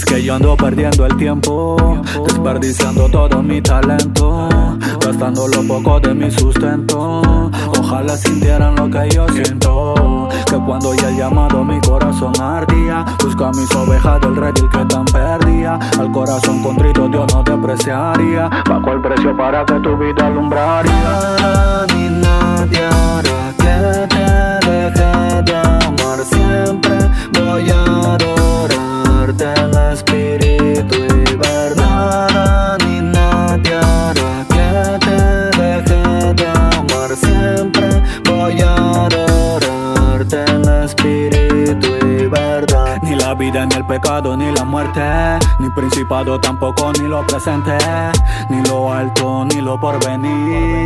yo ando perdiendo el tiempo, desperdiciando todo mi talento, gastando lo poco de mi sustento. Ojalá sintieran lo que yo siento, que cuando ya he llamado mi corazón ardía, busca mis ovejas del redil que tan perdía. Al corazón contrito Dios no te apreciaría, bajo el precio para que tu vida alumbraría. Ni el pecado, ni la muerte, ni principado tampoco, ni lo presente, ni lo alto, ni lo porvenir,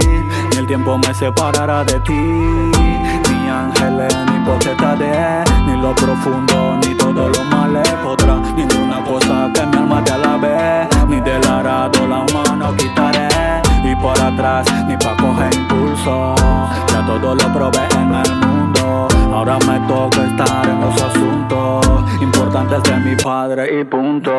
ni el tiempo me separará de ti, ni ángeles, ni potestades, ni lo profundo, ni todo lo malo podrá, ninguna cosa que mi alma te alabe, ni del arado la mano quitaré, y por atrás, ni pa' coger impulso, ya todo lo probé en el mundo, ahora me toca estar en los asuntos importantes de mi padre y punto.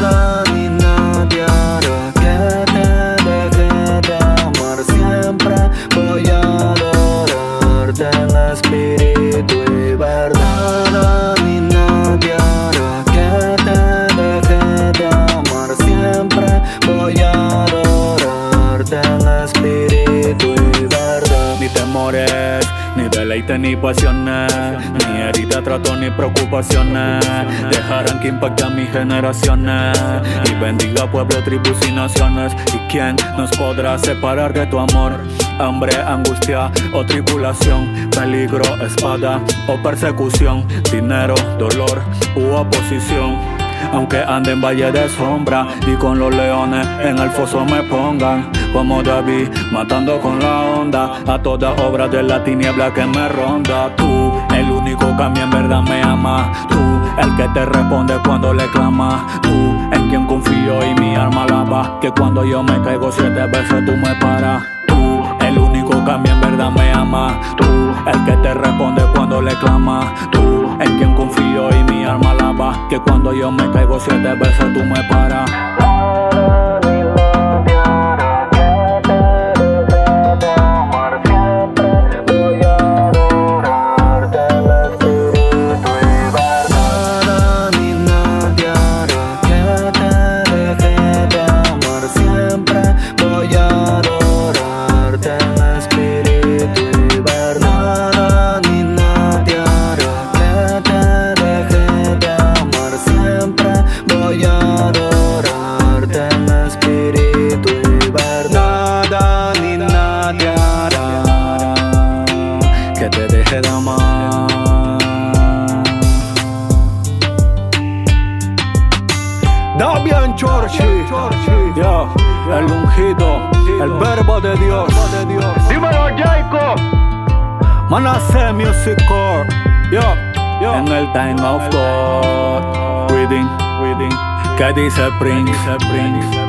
Nada ni nadie hará que te deje de amar siempre. Voy a adorarte en espíritu y verdad. Nada ni nadie hará que te deje de amar siempre. Voy a adorarte en espíritu y verdad. Ni temores, ni deleite, ni pasiones, ni herida, trato, ni preocupaciones. Dejarán que impacte a mis generaciones y bendiga pueblo, tribus y naciones. ¿Y quién nos podrá separar de tu amor? Hambre, angustia o tribulación, peligro, espada o persecución, dinero, dolor u oposición. Aunque ande en valle de sombra y con los leones en el foso me pongan Como David matando con la onda A toda obra de la tiniebla que me ronda. Tú, el único que a mí en verdad me ama. Tú, el que te responde cuando le clama. Tú, en quien confío y mi alma alaba. Que cuando yo me caigo siete veces tú me paras. Tú, el único que a mí en verdad me ama. Tú, el que te responde cuando le clama. Tú, yo me caigo siete veces tú me paras Que te deje de amar. Davian Chorchi Yo, el ungido, el verbo de Dios. Dímelo Jacob Manasseh Music Core Yo, yo En el time of God. Reading, reading ¿Qué dice Prince?